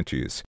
importantes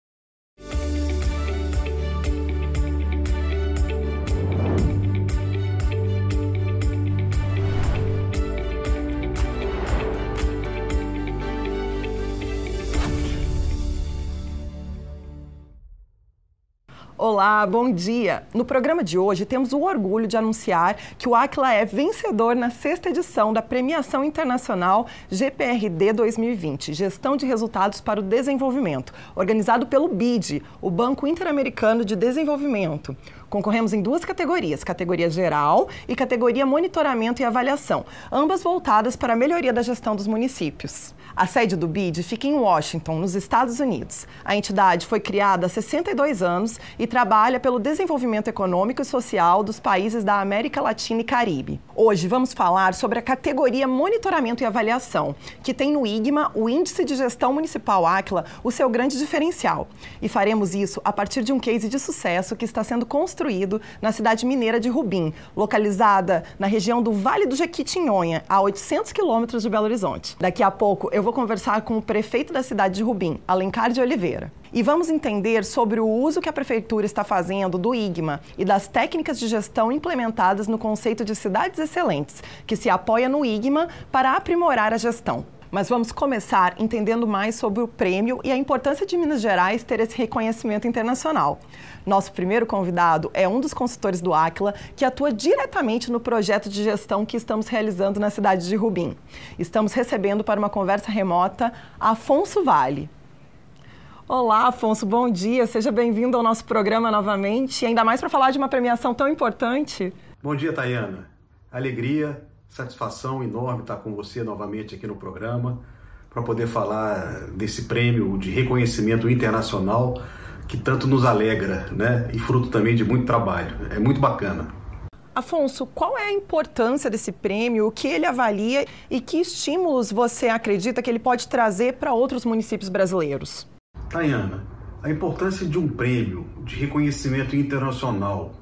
Olá, bom dia! No programa de hoje temos o orgulho de anunciar que o Aquila é vencedor na sexta edição da Premiação Internacional GPRD 2020, Gestão de Resultados para o Desenvolvimento, organizado pelo BID, o Banco Interamericano de Desenvolvimento. Concorremos em duas categorias, categoria geral e categoria monitoramento e avaliação, ambas voltadas para a melhoria da gestão dos municípios. A sede do BID fica em Washington, nos Estados Unidos. A entidade foi criada há 62 anos e trabalha pelo desenvolvimento econômico e social dos países da América Latina e Caribe. Hoje vamos falar sobre a categoria monitoramento e avaliação, que tem no IGMA, o Índice de Gestão Municipal Aquila, o seu grande diferencial. E faremos isso a partir de um case de sucesso que está sendo construído na cidade mineira de Rubim, localizada na região do Vale do Jequitinhonha, a 800 quilômetros de Belo Horizonte. Daqui a pouco eu vou conversar com o prefeito da cidade de Rubim, Alencar de Oliveira. E vamos entender sobre o uso que a prefeitura está fazendo do IGMA e das técnicas de gestão implementadas no conceito de cidades excelentes, que se apoia no IGMA para aprimorar a gestão. Mas vamos começar entendendo mais sobre o prêmio e a importância de Minas Gerais ter esse reconhecimento internacional. Nosso primeiro convidado é um dos consultores do Aquila, que atua diretamente no projeto de gestão que estamos realizando na cidade de Rubim. Estamos recebendo para uma conversa remota Afonso Vale. Olá, Afonso, bom dia. Seja bem-vindo ao nosso programa novamente, ainda mais para falar de uma premiação tão importante. Bom dia, Tayana. Alegria Satisfação enorme estar com você novamente aqui no programa para poder falar desse prêmio de reconhecimento internacional que tanto nos alegra, né? E fruto também de muito trabalho. É muito bacana. Afonso, qual é a importância desse prêmio? O que ele avalia e que estímulos você acredita que ele pode trazer para outros municípios brasileiros? Tayana, a importância de um prêmio de reconhecimento internacional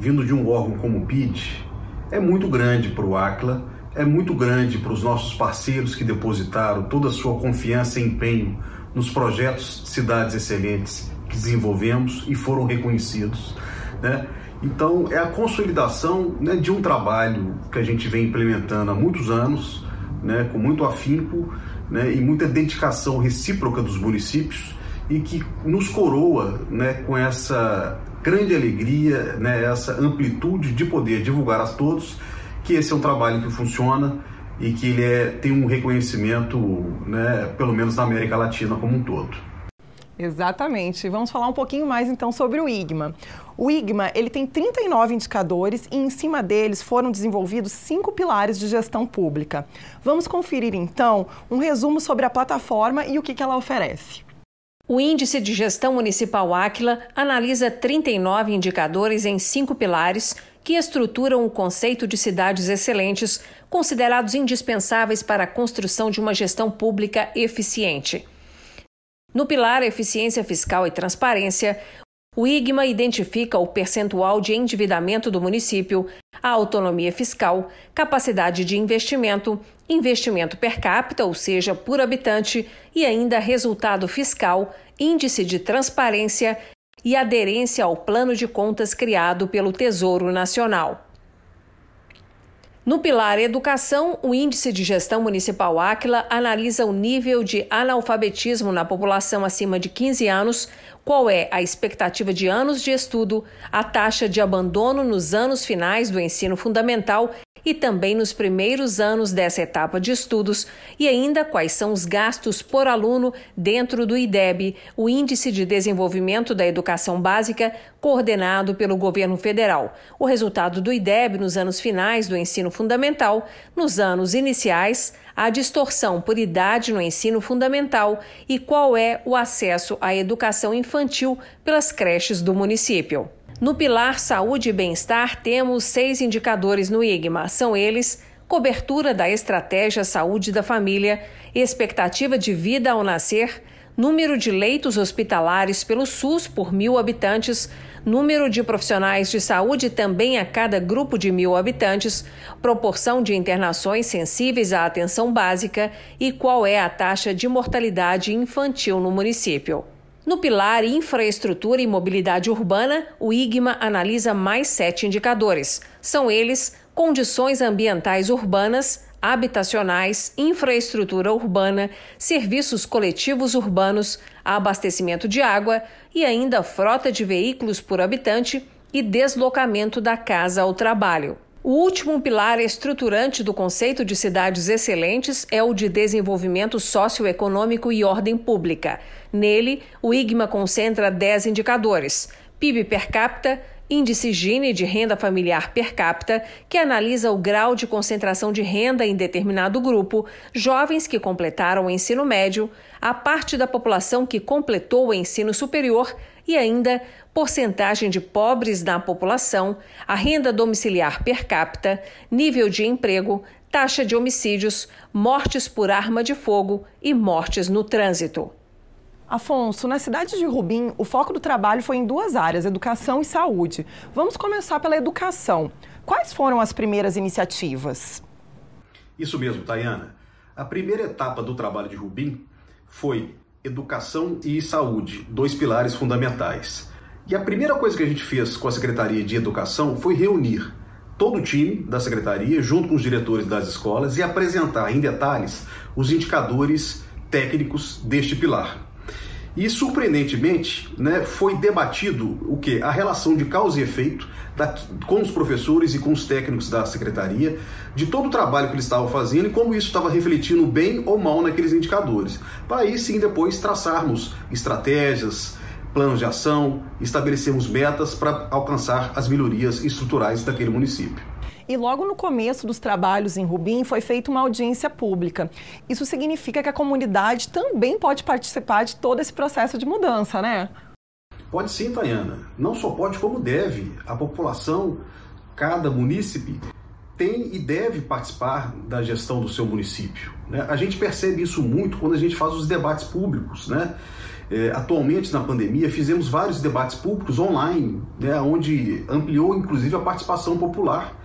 vindo de um órgão como o BID é muito grande para o Acla, é muito grande para os nossos parceiros que depositaram toda a sua confiança e empenho nos projetos Cidades Excelentes que desenvolvemos e foram reconhecidos. Né? Então, é a consolidação né, de um trabalho que a gente vem implementando há muitos anos, né, com muito afinco né, e muita dedicação recíproca dos municípios e que nos coroa né, com essa grande alegria, né, essa amplitude de poder divulgar a todos que esse é um trabalho que funciona e que ele é, tem um reconhecimento, né, pelo menos na América Latina como um todo. Exatamente. Vamos falar um pouquinho mais então sobre o IGMA. O IGMA ele tem 39 indicadores e em cima deles foram desenvolvidos cinco pilares de gestão pública. Vamos conferir então um resumo sobre a plataforma e o que, que ela oferece. O Índice de Gestão Municipal Áquila analisa 39 indicadores em cinco pilares que estruturam o conceito de cidades excelentes, considerados indispensáveis para a construção de uma gestão pública eficiente. No pilar Eficiência Fiscal e Transparência, o IGMA identifica o percentual de endividamento do município, a autonomia fiscal, capacidade de investimento, investimento per capita, ou seja, por habitante, e ainda resultado fiscal, índice de transparência e aderência ao plano de contas criado pelo Tesouro Nacional. No pilar Educação, o Índice de Gestão Municipal Áquila analisa o nível de analfabetismo na população acima de 15 anos, qual é a expectativa de anos de estudo, a taxa de abandono nos anos finais do ensino fundamental e também nos primeiros anos dessa etapa de estudos e ainda quais são os gastos por aluno dentro do IDEB, o Índice de Desenvolvimento da Educação Básica, coordenado pelo governo federal. O resultado do IDEB nos anos finais do ensino fundamental, nos anos iniciais, a distorção por idade no ensino fundamental e qual é o acesso à educação infantil pelas creches do município. No pilar Saúde e Bem-Estar, temos seis indicadores no IGMA. São eles: cobertura da estratégia Saúde da Família, expectativa de vida ao nascer, número de leitos hospitalares pelo SUS por mil habitantes, número de profissionais de saúde também a cada grupo de mil habitantes, proporção de internações sensíveis à atenção básica e qual é a taxa de mortalidade infantil no município. No pilar Infraestrutura e Mobilidade Urbana, o IGMA analisa mais sete indicadores. São eles condições ambientais urbanas, habitacionais, infraestrutura urbana, serviços coletivos urbanos, abastecimento de água e ainda frota de veículos por habitante e deslocamento da casa ao trabalho. O último pilar estruturante do conceito de cidades excelentes é o de desenvolvimento socioeconômico e ordem pública. Nele, o IGMA concentra 10 indicadores: PIB per capita, Índice Gini de renda familiar per capita, que analisa o grau de concentração de renda em determinado grupo, jovens que completaram o ensino médio, a parte da população que completou o ensino superior e ainda porcentagem de pobres na população, a renda domiciliar per capita, nível de emprego, taxa de homicídios, mortes por arma de fogo e mortes no trânsito. Afonso, na cidade de Rubim, o foco do trabalho foi em duas áreas, educação e saúde. Vamos começar pela educação. Quais foram as primeiras iniciativas? Isso mesmo, Tayana. A primeira etapa do trabalho de Rubim foi educação e saúde, dois pilares fundamentais. E a primeira coisa que a gente fez com a Secretaria de Educação foi reunir todo o time da secretaria, junto com os diretores das escolas, e apresentar em detalhes os indicadores técnicos deste pilar. E surpreendentemente, né, foi debatido o que a relação de causa e efeito da, com os professores e com os técnicos da secretaria de todo o trabalho que eles estavam fazendo e como isso estava refletindo bem ou mal naqueles indicadores. Para aí sim depois traçarmos estratégias, planos de ação, estabelecermos metas para alcançar as melhorias estruturais daquele município. E logo no começo dos trabalhos em Rubim foi feita uma audiência pública. Isso significa que a comunidade também pode participar de todo esse processo de mudança, né? Pode sim, Tayana. Não só pode, como deve. A população, cada munícipe, tem e deve participar da gestão do seu município. Né? A gente percebe isso muito quando a gente faz os debates públicos. Né? É, atualmente, na pandemia, fizemos vários debates públicos online, né? onde ampliou inclusive a participação popular.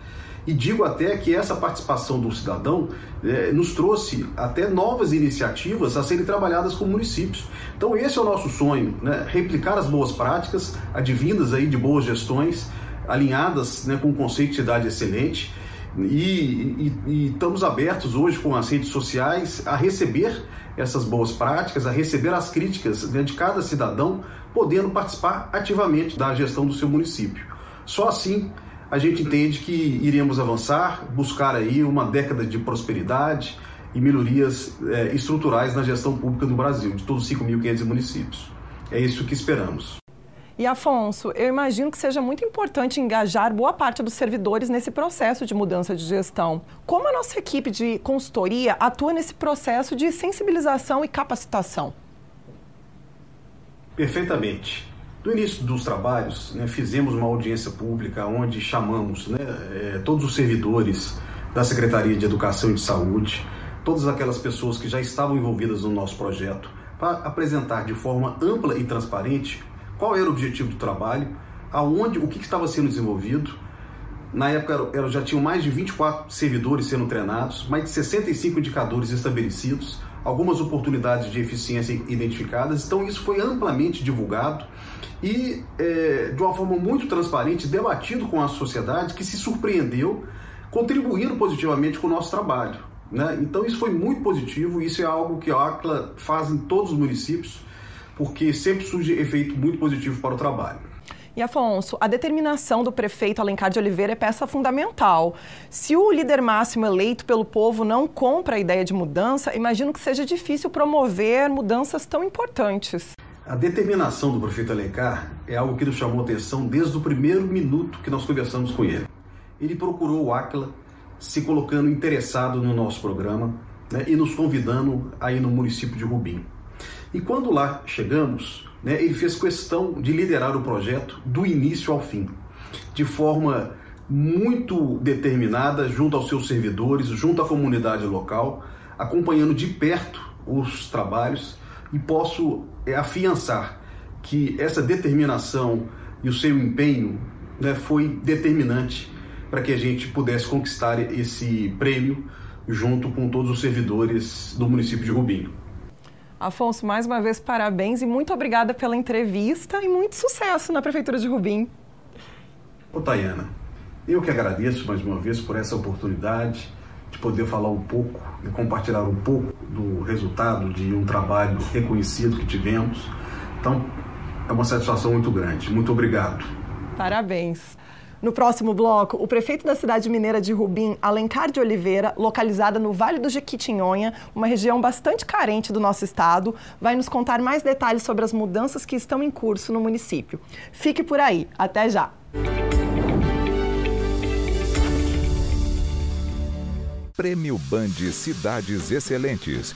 E digo até que essa participação do cidadão é, nos trouxe até novas iniciativas a serem trabalhadas com municípios. Então esse é o nosso sonho, né? replicar as boas práticas advindas aí de boas gestões, alinhadas né, com o conceito de cidade excelente. E, e, e estamos abertos hoje com as redes sociais a receber essas boas práticas, a receber as críticas né, de cada cidadão, podendo participar ativamente da gestão do seu município. Só assim a gente entende que iremos avançar, buscar aí uma década de prosperidade e melhorias é, estruturais na gestão pública do Brasil, de todos os 5.500 municípios. É isso que esperamos. E Afonso, eu imagino que seja muito importante engajar boa parte dos servidores nesse processo de mudança de gestão. Como a nossa equipe de consultoria atua nesse processo de sensibilização e capacitação? Perfeitamente. No início dos trabalhos, né, fizemos uma audiência pública onde chamamos né, é, todos os servidores da Secretaria de Educação e de Saúde, todas aquelas pessoas que já estavam envolvidas no nosso projeto, para apresentar de forma ampla e transparente qual era o objetivo do trabalho, aonde, o que, que estava sendo desenvolvido. Na época era, já tinham mais de 24 servidores sendo treinados, mais de 65 indicadores estabelecidos, algumas oportunidades de eficiência identificadas. Então isso foi amplamente divulgado e é, de uma forma muito transparente, debatido com a sociedade que se surpreendeu, contribuindo positivamente com o nosso trabalho. Né? Então isso foi muito positivo, isso é algo que a ACLA faz em todos os municípios, porque sempre surge efeito muito positivo para o trabalho. E Afonso, a determinação do prefeito Alencar de Oliveira é peça fundamental. Se o líder máximo eleito pelo povo não compra a ideia de mudança, imagino que seja difícil promover mudanças tão importantes. A determinação do prefeito Alencar é algo que nos chamou a atenção desde o primeiro minuto que nós conversamos com ele. Ele procurou o Aquila, se colocando interessado no nosso programa né, e nos convidando aí no município de Rubim. E quando lá chegamos, né, ele fez questão de liderar o projeto do início ao fim, de forma muito determinada, junto aos seus servidores, junto à comunidade local, acompanhando de perto os trabalhos e posso é, afiançar que essa determinação e o seu empenho né, foi determinante para que a gente pudesse conquistar esse prêmio junto com todos os servidores do município de Rubinho. Afonso, mais uma vez, parabéns e muito obrigada pela entrevista e muito sucesso na Prefeitura de Rubim. Ô, Tayana, eu que agradeço mais uma vez por essa oportunidade de poder falar um pouco e compartilhar um pouco do resultado de um trabalho reconhecido que tivemos. Então, é uma satisfação muito grande. Muito obrigado. Parabéns. No próximo bloco, o prefeito da cidade mineira de Rubim, Alencar de Oliveira, localizada no Vale do Jequitinhonha, uma região bastante carente do nosso estado, vai nos contar mais detalhes sobre as mudanças que estão em curso no município. Fique por aí. Até já! Prêmio Band Cidades Excelentes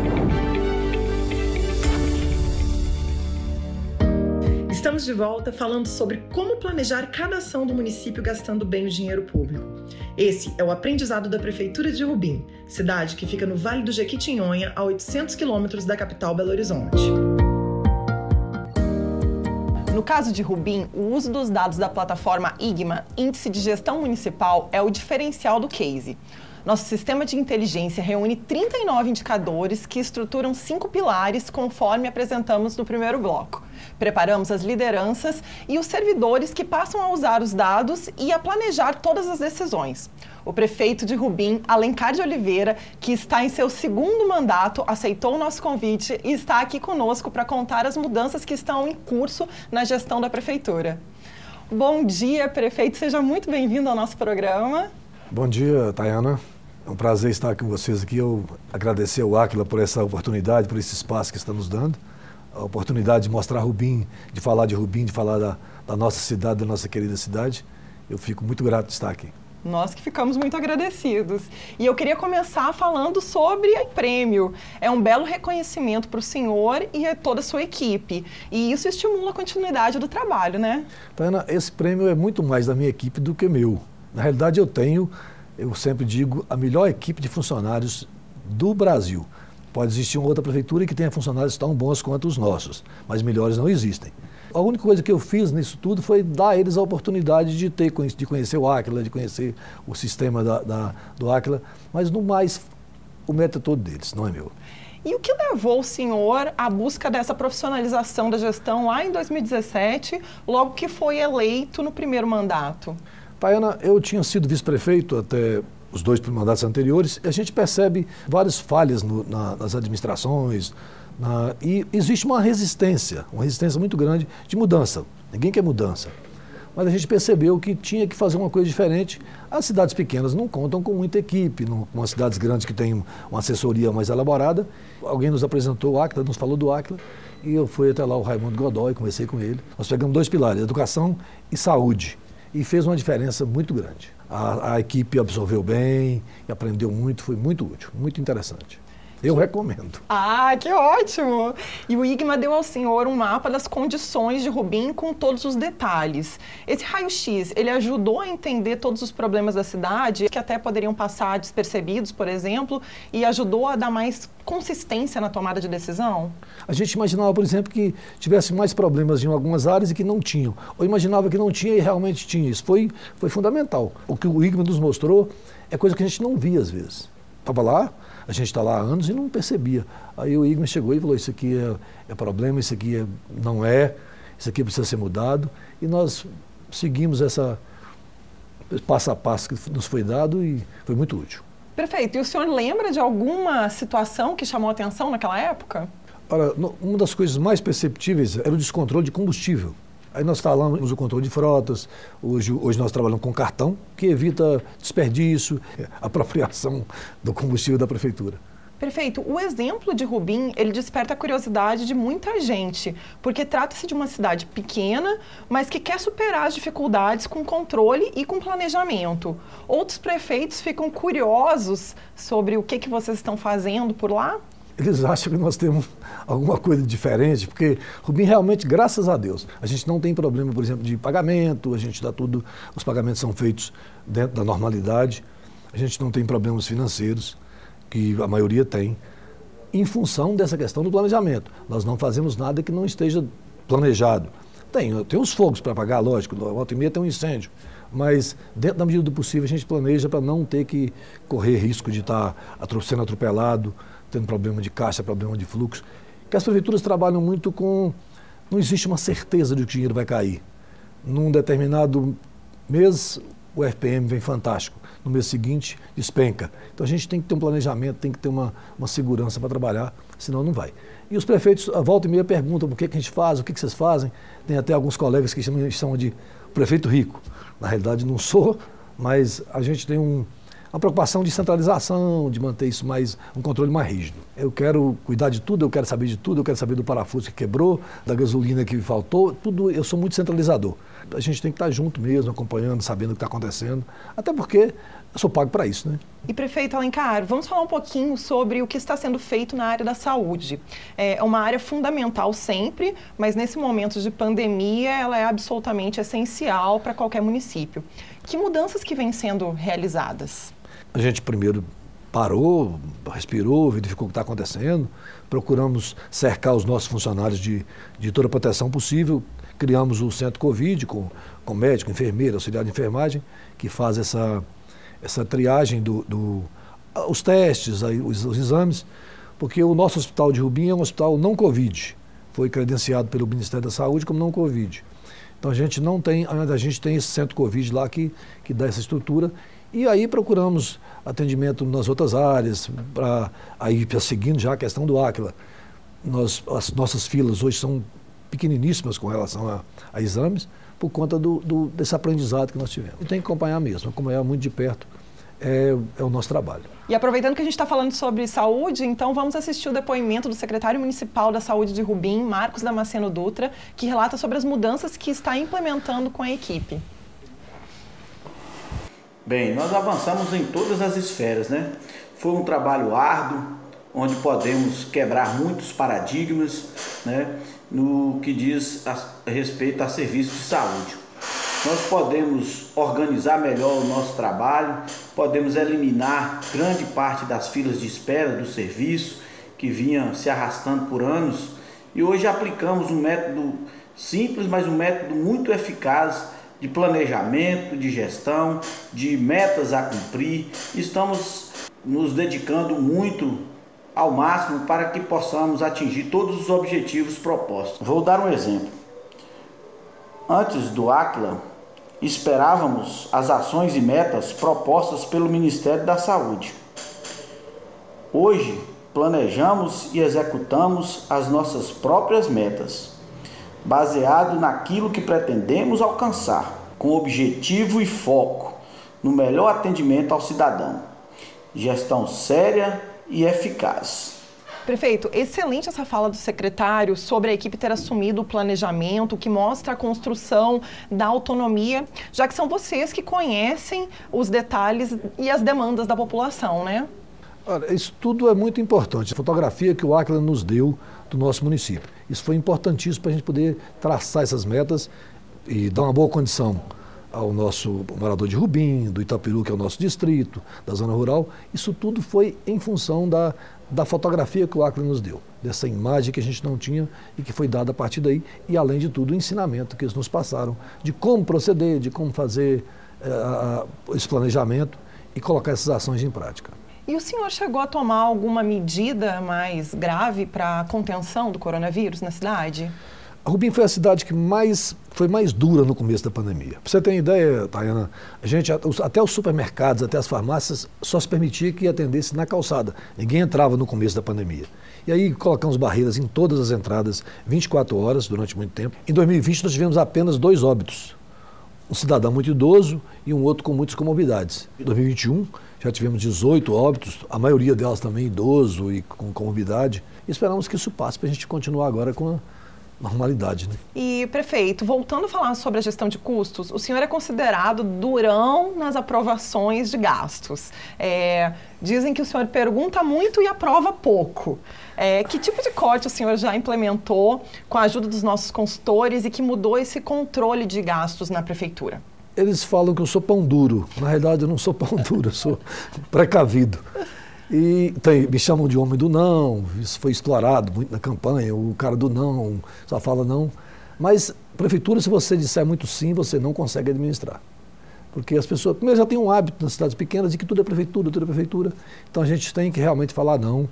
Estamos de volta falando sobre como planejar cada ação do município gastando bem o dinheiro público. Esse é o aprendizado da Prefeitura de Rubim, cidade que fica no Vale do Jequitinhonha, a 800 quilômetros da capital Belo Horizonte. No caso de Rubim, o uso dos dados da plataforma IGMA, Índice de Gestão Municipal, é o diferencial do case. Nosso sistema de inteligência reúne 39 indicadores que estruturam cinco pilares, conforme apresentamos no primeiro bloco. Preparamos as lideranças e os servidores que passam a usar os dados e a planejar todas as decisões. O prefeito de Rubim, Alencar de Oliveira, que está em seu segundo mandato, aceitou o nosso convite e está aqui conosco para contar as mudanças que estão em curso na gestão da prefeitura. Bom dia, prefeito, seja muito bem-vindo ao nosso programa. Bom dia, Tayana. É um prazer estar com vocês aqui. Eu agradecer ao Aquila por essa oportunidade, por esse espaço que está nos dando. A oportunidade de mostrar Rubim, de falar de Rubim, de falar da, da nossa cidade, da nossa querida cidade. Eu fico muito grato de estar aqui. Nós que ficamos muito agradecidos. E eu queria começar falando sobre o prêmio. É um belo reconhecimento para o senhor e toda a sua equipe. E isso estimula a continuidade do trabalho, né? Tana, esse prêmio é muito mais da minha equipe do que meu. Na realidade, eu tenho eu sempre digo, a melhor equipe de funcionários do Brasil. Pode existir uma outra prefeitura que tenha funcionários tão bons quanto os nossos, mas melhores não existem. A única coisa que eu fiz nisso tudo foi dar a eles a oportunidade de ter de conhecer o Aquila, de conhecer o sistema da, da, do Aquila, mas no mais o mérito é todo deles, não é meu. E o que levou o senhor à busca dessa profissionalização da gestão lá em 2017, logo que foi eleito no primeiro mandato? Tayana, eu tinha sido vice-prefeito até os dois mandatos anteriores, a gente percebe várias falhas no, na, nas administrações, na, e existe uma resistência, uma resistência muito grande de mudança. Ninguém quer mudança. Mas a gente percebeu que tinha que fazer uma coisa diferente. As cidades pequenas não contam com muita equipe, não, com as cidades grandes que têm uma assessoria mais elaborada. Alguém nos apresentou o Acla, nos falou do Acla, e eu fui até lá o Raimundo Godoy, conversei com ele. Nós pegamos dois pilares, educação e saúde e fez uma diferença muito grande. A, a equipe absorveu bem aprendeu muito, foi muito útil, muito interessante. Eu recomendo. Ah, que ótimo! E o IGMA deu ao senhor um mapa das condições de Rubim com todos os detalhes. Esse raio-x, ele ajudou a entender todos os problemas da cidade, que até poderiam passar despercebidos, por exemplo, e ajudou a dar mais consistência na tomada de decisão? A gente imaginava, por exemplo, que tivesse mais problemas em algumas áreas e que não tinham. Ou imaginava que não tinha e realmente tinha. Isso foi, foi fundamental. O que o IGMA nos mostrou é coisa que a gente não via às vezes. Estava lá, a gente está lá há anos e não percebia. Aí o Igor chegou e falou: Isso aqui é, é problema, isso aqui é, não é, isso aqui precisa ser mudado. E nós seguimos essa passo a passo que nos foi dado e foi muito útil. Perfeito. E o senhor lembra de alguma situação que chamou a atenção naquela época? Ora, uma das coisas mais perceptíveis era o descontrole de combustível. Aí nós falamos o controle de frotas, hoje, hoje nós trabalhamos com cartão, que evita desperdício, apropriação do combustível da prefeitura. Perfeito. O exemplo de Rubim, ele desperta a curiosidade de muita gente, porque trata-se de uma cidade pequena, mas que quer superar as dificuldades com controle e com planejamento. Outros prefeitos ficam curiosos sobre o que, que vocês estão fazendo por lá? Eles acham que nós temos alguma coisa diferente, porque Rubim realmente, graças a Deus, a gente não tem problema, por exemplo, de pagamento, a gente dá tudo, os pagamentos são feitos dentro da normalidade, a gente não tem problemas financeiros, que a maioria tem, em função dessa questão do planejamento. Nós não fazemos nada que não esteja planejado. Tem, tem os fogos para pagar, lógico, volta e meia tem um incêndio. Mas, dentro da medida do possível, a gente planeja para não ter que correr risco de estar sendo atropelado, tendo problema de caixa, problema de fluxo, que as prefeituras trabalham muito com. Não existe uma certeza de que o dinheiro vai cair. Num determinado mês, o FPM vem fantástico. No mês seguinte, despenca. Então a gente tem que ter um planejamento, tem que ter uma, uma segurança para trabalhar, senão não vai. E os prefeitos, a volta e meia, perguntam o que, que a gente faz, o que, que vocês fazem. Tem até alguns colegas que chamam de prefeito rico. Na realidade, não sou, mas a gente tem um, uma preocupação de centralização, de manter isso mais, um controle mais rígido. Eu quero cuidar de tudo, eu quero saber de tudo, eu quero saber do parafuso que quebrou, da gasolina que faltou, tudo, eu sou muito centralizador. A gente tem que estar junto mesmo, acompanhando, sabendo o que está acontecendo, até porque eu sou pago para isso, né? E prefeito Alencar, vamos falar um pouquinho sobre o que está sendo feito na área da saúde. É uma área fundamental sempre, mas nesse momento de pandemia ela é absolutamente essencial para qualquer município. Que mudanças que vêm sendo realizadas? A gente primeiro parou, respirou, verificou o que está acontecendo, procuramos cercar os nossos funcionários de, de toda a proteção possível, criamos o centro Covid com, com médico, enfermeiro, auxiliar de enfermagem, que faz essa, essa triagem dos do, os testes, aí, os, os, exames, porque o nosso hospital de Rubim é um hospital não Covid, foi credenciado pelo Ministério da Saúde como não Covid. Então a gente não tem, a gente tem esse centro Covid lá que, que dá essa estrutura e aí procuramos atendimento nas outras áreas, para aí seguindo já a questão do Áquila. Nós, as nossas filas hoje são pequeniníssimas com relação a, a exames, por conta do, do, desse aprendizado que nós tivemos. E tem que acompanhar mesmo, acompanhar muito de perto é, é o nosso trabalho. E aproveitando que a gente está falando sobre saúde, então vamos assistir o depoimento do secretário municipal da Saúde de Rubim, Marcos Damasceno Dutra, que relata sobre as mudanças que está implementando com a equipe. Bem, nós avançamos em todas as esferas, né? Foi um trabalho árduo, onde podemos quebrar muitos paradigmas, né? No que diz a, respeito a serviços de saúde. Nós podemos organizar melhor o nosso trabalho, podemos eliminar grande parte das filas de espera do serviço que vinha se arrastando por anos e hoje aplicamos um método simples, mas um método muito eficaz de planejamento, de gestão, de metas a cumprir. Estamos nos dedicando muito ao máximo para que possamos atingir todos os objetivos propostos. Vou dar um exemplo. Antes do Aquila, esperávamos as ações e metas propostas pelo Ministério da Saúde. Hoje, planejamos e executamos as nossas próprias metas baseado naquilo que pretendemos alcançar, com objetivo e foco no melhor atendimento ao cidadão. Gestão séria e eficaz. Prefeito, excelente essa fala do secretário sobre a equipe ter assumido o planejamento, que mostra a construção da autonomia, já que são vocês que conhecem os detalhes e as demandas da população, né? Olha, isso tudo é muito importante. A fotografia que o Acla nos deu do nosso município. Isso foi importantíssimo para a gente poder traçar essas metas e dar uma boa condição ao nosso morador de Rubim, do Itaperu, que é o nosso distrito, da zona rural. Isso tudo foi em função da, da fotografia que o Acre nos deu, dessa imagem que a gente não tinha e que foi dada a partir daí, e além de tudo, o ensinamento que eles nos passaram de como proceder, de como fazer eh, esse planejamento e colocar essas ações em prática. E o senhor chegou a tomar alguma medida mais grave para a contenção do coronavírus na cidade? Rubim foi a cidade que mais foi mais dura no começo da pandemia. Para você ter ideia, Tayana, a gente, até os supermercados, até as farmácias, só se permitia que atendesse na calçada. Ninguém entrava no começo da pandemia. E aí colocamos barreiras em todas as entradas, 24 horas, durante muito tempo. Em 2020 nós tivemos apenas dois óbitos. Um cidadão muito idoso e um outro com muitas comorbidades. Em 2021 já tivemos 18 óbitos, a maioria delas também idoso e com comorbidade. Esperamos que isso passe para a gente continuar agora com normalidade. Né? E, prefeito, voltando a falar sobre a gestão de custos, o senhor é considerado durão nas aprovações de gastos. É, dizem que o senhor pergunta muito e aprova pouco. É, que tipo de corte o senhor já implementou com a ajuda dos nossos consultores e que mudou esse controle de gastos na prefeitura? Eles falam que eu sou pão duro. Na realidade, eu não sou pão duro, eu sou precavido. E tem, me chamam de homem do não, isso foi explorado muito na campanha, o cara do não, só fala não. Mas prefeitura, se você disser muito sim, você não consegue administrar. Porque as pessoas, primeiro, já têm um hábito nas cidades pequenas de que tudo é prefeitura, tudo é prefeitura. Então a gente tem que realmente falar não.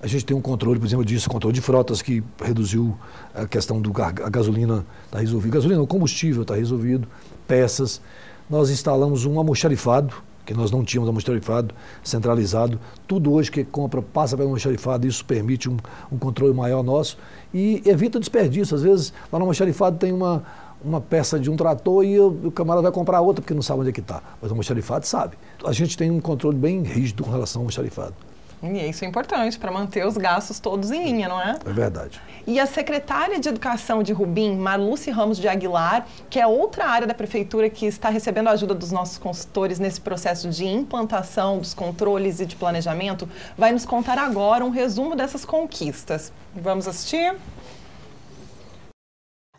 A gente tem um controle, por exemplo, disso, controle de frotas que reduziu a questão do a gasolina está resolvido, gasolina, o combustível está resolvido, peças. Nós instalamos um almoxarifado, que nós não tínhamos almoxarifado centralizado. Tudo hoje que compra passa pelo almoxarifado, isso permite um, um controle maior nosso e evita desperdício. Às vezes, lá no almoxarifado tem uma, uma peça de um trator e o, camarada vai comprar outra porque não sabe onde é que está. Mas o almoxarifado sabe. A gente tem um controle bem rígido com relação ao almoxarifado. E isso é importante para manter os gastos todos em linha, não é? É verdade. E a secretária de Educação de Rubim, Marluce Ramos de Aguilar, que é outra área da prefeitura que está recebendo a ajuda dos nossos consultores nesse processo de implantação dos controles e de planejamento, vai nos contar agora um resumo dessas conquistas. Vamos assistir?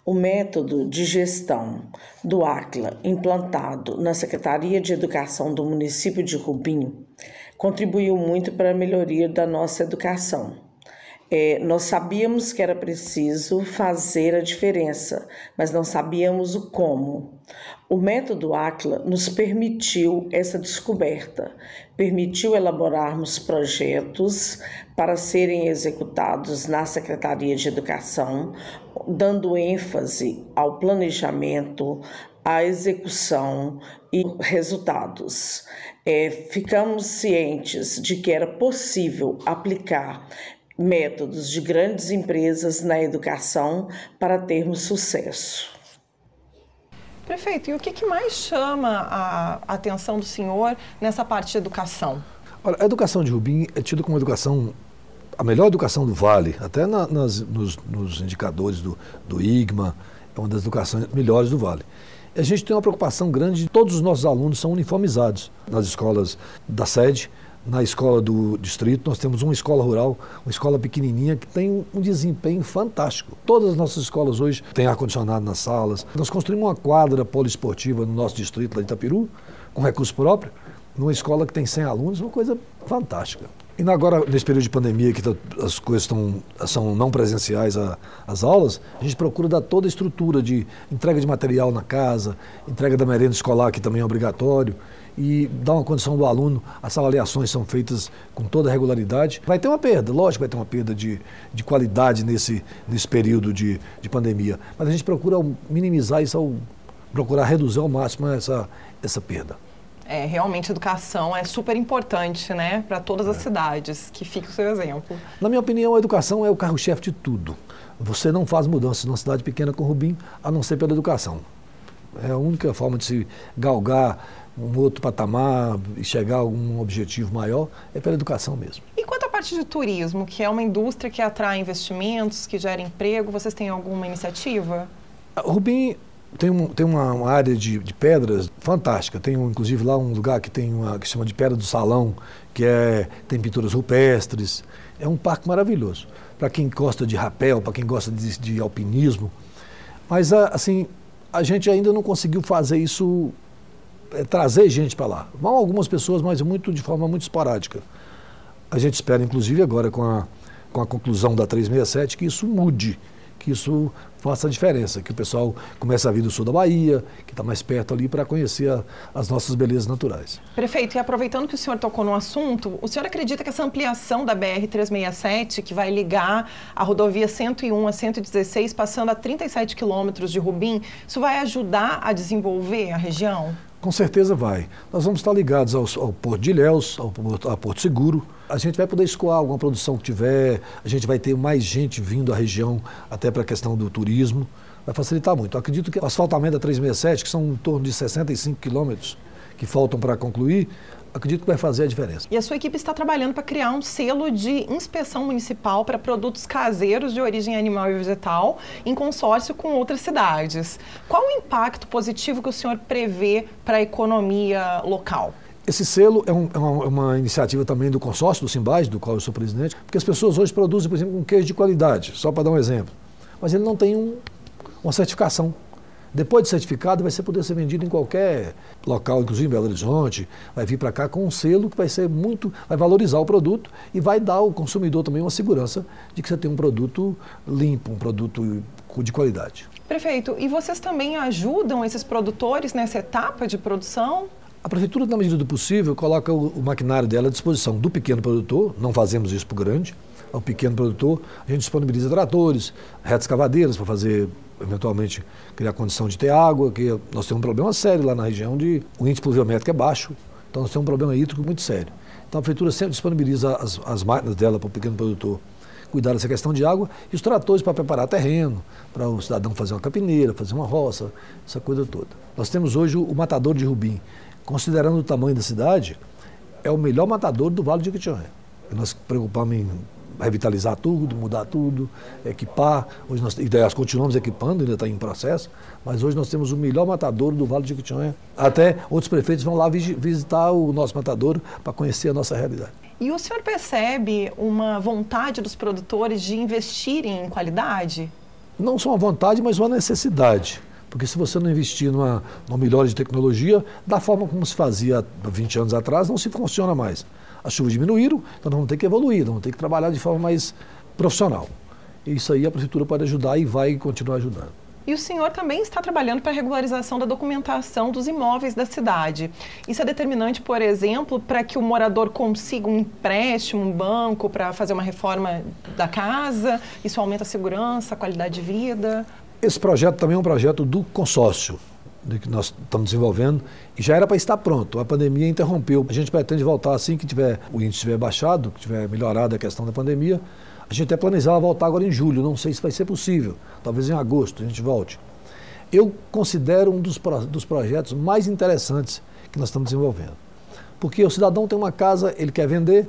O método de gestão do ACLA implantado na Secretaria de Educação do município de Rubim contribuiu muito para a melhoria da nossa educação. É, nós sabíamos que era preciso fazer a diferença, mas não sabíamos o como. O método ACLA nos permitiu essa descoberta, permitiu elaborarmos projetos para serem executados na Secretaria de Educação, dando ênfase ao planejamento, à execução e resultados. É, ficamos cientes de que era possível aplicar métodos de grandes empresas na educação para termos sucesso. Prefeito, e o que, que mais chama a atenção do senhor nessa parte de educação? Olha, a educação de Rubim é tida como educação, a melhor educação do Vale, até na, nas, nos, nos, indicadores do, do IGMA, é uma das educações melhores do Vale. A gente tem uma preocupação grande de todos os nossos alunos são uniformizados nas escolas da sede, na escola do distrito, nós temos uma escola rural, uma escola pequenininha que tem um desempenho fantástico. Todas as nossas escolas hoje têm ar-condicionado nas salas. Nós construímos uma quadra poliesportiva no nosso distrito lá de Itapiru, com recurso próprio, numa escola que tem 100 alunos, uma coisa fantástica. E agora, nesse período de pandemia, que tá, as coisas estão, são não presenciais às aulas, a gente procura dar toda a estrutura de entrega de material na casa, entrega da merenda escolar, que também é obrigatório, e dar uma condição do aluno. As avaliações são feitas com toda regularidade. Vai ter uma perda, lógico, vai ter uma perda de, de qualidade nesse, nesse período de, de pandemia. Mas a gente procura minimizar isso, ao, procurar reduzir ao máximo essa, essa perda. É, realmente educação é super importante, né, para todas as é. cidades. Que fique o seu exemplo. Na minha opinião, a educação é o carro-chefe de tudo. Você não faz mudanças numa cidade pequena com Rubim, a não ser pela educação. É a única forma de se galgar um outro patamar e chegar a algum objetivo maior é pela educação mesmo. E quanto à parte de turismo, que é uma indústria que atrai investimentos, que gera emprego, vocês têm alguma iniciativa? Rubim tem, um, tem uma, uma área de, de, pedras fantástica. Tem, um, inclusive, lá um lugar que tem uma que chama de Pedra do Salão, que é, tem pinturas rupestres. É um parque maravilhoso. Para quem gosta de rapel, para quem gosta de, de alpinismo. Mas, assim, a gente ainda não conseguiu fazer isso, é, trazer gente para lá. Vão algumas pessoas, mas muito de forma muito esporádica. A gente espera, inclusive, agora com a, com a conclusão da 367, que isso mude que isso faça a diferença, que o pessoal comece a vir do sul da Bahia, que está mais perto ali, para conhecer a, as nossas belezas naturais. Prefeito, e aproveitando que o senhor tocou no assunto, o senhor acredita que essa ampliação da BR-367, que vai ligar a rodovia 101 a 116, passando a 37 quilômetros de Rubim, isso vai ajudar a desenvolver a região? Com certeza vai. Nós vamos estar ligados ao, ao Porto de Ilhéus, ao, ao Porto Seguro, a gente vai poder escoar alguma produção que tiver, a gente vai ter mais gente vindo à região, até para a questão do turismo, vai facilitar muito. Eu acredito que o asfaltamento da 367, que são em torno de 65 quilômetros que faltam para concluir, acredito que vai fazer a diferença. E a sua equipe está trabalhando para criar um selo de inspeção municipal para produtos caseiros de origem animal e vegetal, em consórcio com outras cidades. Qual o impacto positivo que o senhor prevê para a economia local? Esse selo é, um, é, uma, é, uma, iniciativa também do consórcio, do Simbage, do qual eu sou presidente, porque as pessoas hoje produzem, por exemplo, um queijo de qualidade, só para dar um exemplo. Mas ele não tem um, uma certificação. Depois de certificado, vai ser poder ser vendido em qualquer local, inclusive em Belo Horizonte, vai vir para cá com um selo que vai ser muito, vai valorizar o produto e vai dar ao consumidor também uma segurança de que você tem um produto limpo, um produto de qualidade. Prefeito, e vocês também ajudam esses produtores nessa etapa de produção? A prefeitura, na medida do possível, coloca o, o maquinário dela à disposição do pequeno produtor, não fazemos isso para o grande, ao pequeno produtor, a gente disponibiliza tratores, retas cavadeiras para fazer, eventualmente, criar condição de ter água, que nós temos um problema sério lá na região de o índice pluviométrico é baixo, então nós temos um problema hídrico muito sério. Então a prefeitura sempre disponibiliza as, as máquinas dela para o pequeno produtor cuidar dessa questão de água e os tratores para preparar terreno, para o cidadão fazer uma capineira, fazer uma roça, essa coisa toda. Nós temos hoje o matador de Rubim, considerando o tamanho da cidade, é o melhor matador do Vale de Jequitinhonha. Nós preocupamos em revitalizar tudo, mudar tudo, equipar. Hoje nós, e nós continuamos equipando, ainda está em processo, mas hoje nós temos o melhor matador do Vale de Jequitinhonha. Até outros prefeitos vão lá visitar o nosso matador para conhecer a nossa realidade. E o senhor percebe uma vontade dos produtores de investirem em qualidade? Não só uma vontade, mas uma necessidade. Porque se você não investir numa, numa melhora de tecnologia, da forma como se fazia há 20 anos atrás, não se funciona mais. As chuvas diminuíram, então nós vamos ter que evoluir, nós vamos ter que trabalhar de forma mais profissional. E isso aí a prefeitura pode ajudar e vai continuar ajudando. E o senhor também está trabalhando para a regularização da documentação dos imóveis da cidade. Isso é determinante, por exemplo, para que o morador consiga um empréstimo, um banco para fazer uma reforma da casa. Isso aumenta a segurança, a qualidade de vida. Esse projeto também é um projeto do consórcio que nós estamos desenvolvendo e já era para estar pronto. A pandemia interrompeu. A gente pretende voltar assim que tiver o índice tiver baixado, que tiver melhorado a questão da pandemia. A gente até planejava voltar agora em julho. Não sei se vai ser possível. Talvez em agosto a gente volte. Eu considero um dos, dos projetos mais interessantes que nós estamos desenvolvendo. Porque o cidadão tem uma casa, ele quer vender,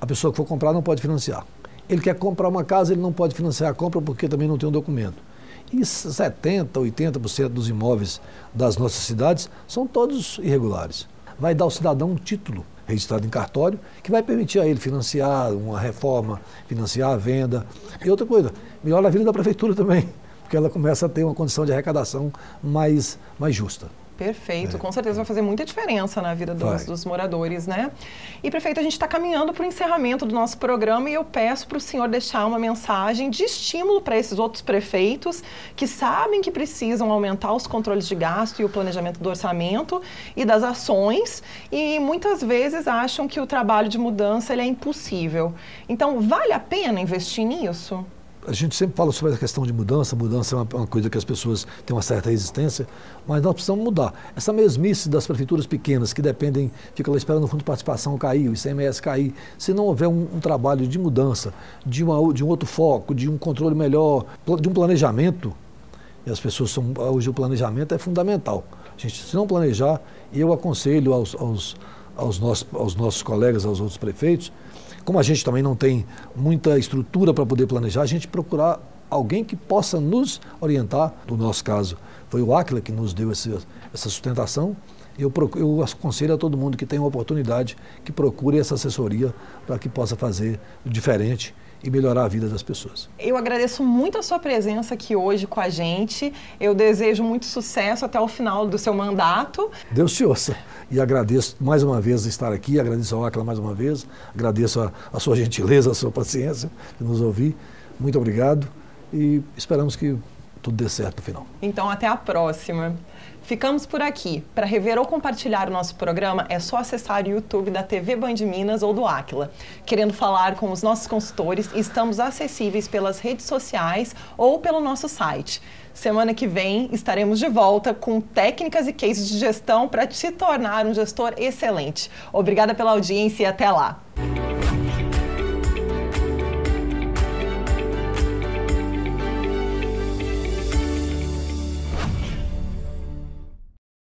a pessoa que for comprar não pode financiar. Ele quer comprar uma casa, ele não pode financiar a compra porque também não tem um documento. E 70%, 80% dos imóveis das nossas cidades são todos irregulares. Vai dar ao cidadão um título registrado em cartório que vai permitir a ele financiar uma reforma, financiar a venda. E outra coisa, melhora a vida da prefeitura também, porque ela começa a ter uma condição de arrecadação mais, mais justa. Perfeito, é. com certeza vai fazer muita diferença na vida dos, dos moradores, né? E, prefeito, a gente está caminhando para o encerramento do nosso programa e eu peço para o senhor deixar uma mensagem de estímulo para esses outros prefeitos que sabem que precisam aumentar os controles de gasto e o planejamento do orçamento e das ações e muitas vezes acham que o trabalho de mudança ele é impossível. Então, vale a pena investir nisso? A gente sempre fala sobre a questão de mudança, mudança é uma, uma, coisa que as pessoas têm uma certa resistência, mas nós precisamos mudar. Essa mesmice das prefeituras pequenas que dependem, fica lá esperando o fundo de participação cair, o ICMS cair, se não houver um, um trabalho de mudança, de, uma, de um outro foco, de um controle melhor, de um planejamento, e as pessoas são, hoje o planejamento é fundamental. A gente, se não planejar, eu aconselho aos, aos, aos, nossos, aos nossos colegas, aos outros prefeitos, como a gente também não tem muita estrutura para poder planejar, a gente procurar alguém que possa nos orientar. No nosso caso, foi o Aquila que nos deu esse, essa sustentação. Eu, procuro, eu aconselho a todo mundo que tem uma oportunidade que procure essa assessoria para que possa fazer diferente e melhorar a vida das pessoas. Eu agradeço muito a sua presença aqui hoje com a gente. Eu desejo muito sucesso até o final do seu mandato. Deus te ouça. E agradeço mais uma vez estar aqui, agradeço ao Acla mais uma vez, agradeço a, a sua gentileza, a sua paciência de nos ouvir. Muito obrigado e esperamos que tudo dê certo no final. Então, até a próxima. Ficamos por aqui. Para rever ou compartilhar o nosso programa, é só acessar o YouTube da TV Band Minas ou do Aquila. Querendo falar com os nossos consultores, estamos acessíveis pelas redes sociais ou pelo nosso site. Semana que vem estaremos de volta com técnicas e cases de gestão para te tornar um gestor excelente. Obrigada pela audiência e até lá.